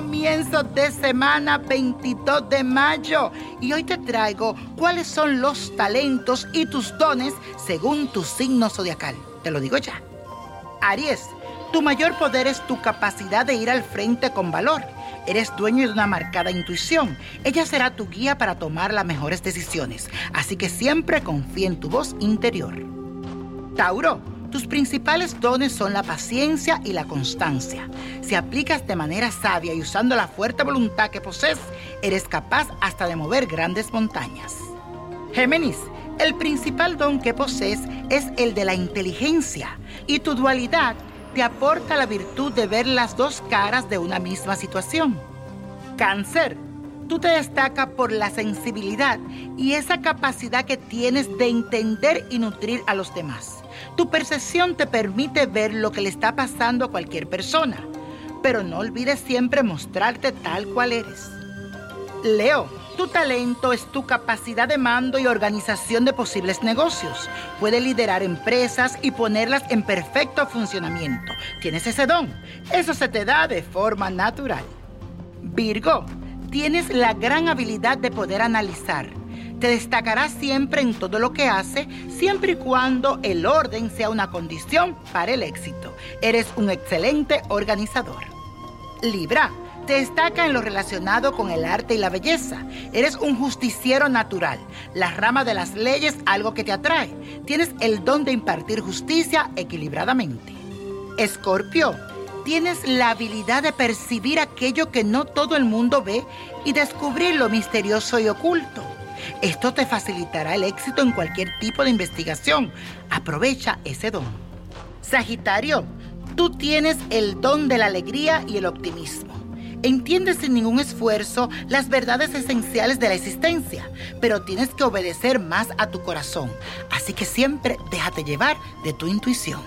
comienzo de semana 22 de mayo y hoy te traigo cuáles son los talentos y tus dones según tu signo zodiacal. Te lo digo ya. Aries, tu mayor poder es tu capacidad de ir al frente con valor. Eres dueño de una marcada intuición. Ella será tu guía para tomar las mejores decisiones. Así que siempre confía en tu voz interior. Tauro, tus principales dones son la paciencia y la constancia. Si aplicas de manera sabia y usando la fuerte voluntad que posees, eres capaz hasta de mover grandes montañas. Géminis, el principal don que posees es el de la inteligencia y tu dualidad te aporta la virtud de ver las dos caras de una misma situación. Cáncer, tú te destacas por la sensibilidad y esa capacidad que tienes de entender y nutrir a los demás. Tu percepción te permite ver lo que le está pasando a cualquier persona, pero no olvides siempre mostrarte tal cual eres. Leo, tu talento es tu capacidad de mando y organización de posibles negocios. Puedes liderar empresas y ponerlas en perfecto funcionamiento. Tienes ese don. Eso se te da de forma natural. Virgo, tienes la gran habilidad de poder analizar te destacará siempre en todo lo que hace, siempre y cuando el orden sea una condición para el éxito. Eres un excelente organizador. Libra, te destaca en lo relacionado con el arte y la belleza. Eres un justiciero natural. La rama de las leyes, algo que te atrae. Tienes el don de impartir justicia equilibradamente. Escorpio, tienes la habilidad de percibir aquello que no todo el mundo ve y descubrir lo misterioso y oculto. Esto te facilitará el éxito en cualquier tipo de investigación. Aprovecha ese don. Sagitario, tú tienes el don de la alegría y el optimismo. Entiendes sin ningún esfuerzo las verdades esenciales de la existencia, pero tienes que obedecer más a tu corazón. Así que siempre déjate llevar de tu intuición.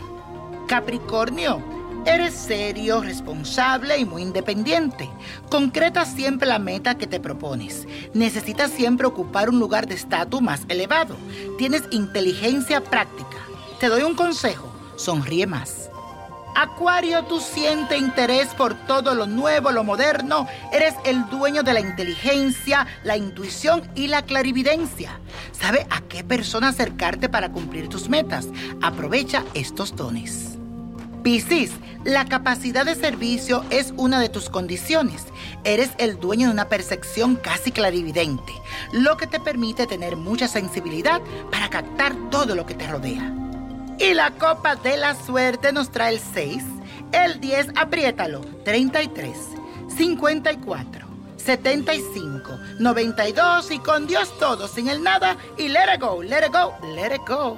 Capricornio, Eres serio, responsable y muy independiente. Concreta siempre la meta que te propones. Necesitas siempre ocupar un lugar de estatus más elevado. Tienes inteligencia práctica. Te doy un consejo, sonríe más. Acuario, tú sientes interés por todo lo nuevo, lo moderno. Eres el dueño de la inteligencia, la intuición y la clarividencia. Sabe a qué persona acercarte para cumplir tus metas. Aprovecha estos dones. Piscis, la capacidad de servicio es una de tus condiciones. Eres el dueño de una percepción casi clarividente, lo que te permite tener mucha sensibilidad para captar todo lo que te rodea. Y la copa de la suerte nos trae el 6, el 10, apriétalo, 33, 54, 75, 92 y con Dios todo, sin el nada y let it go, let it go, let it go.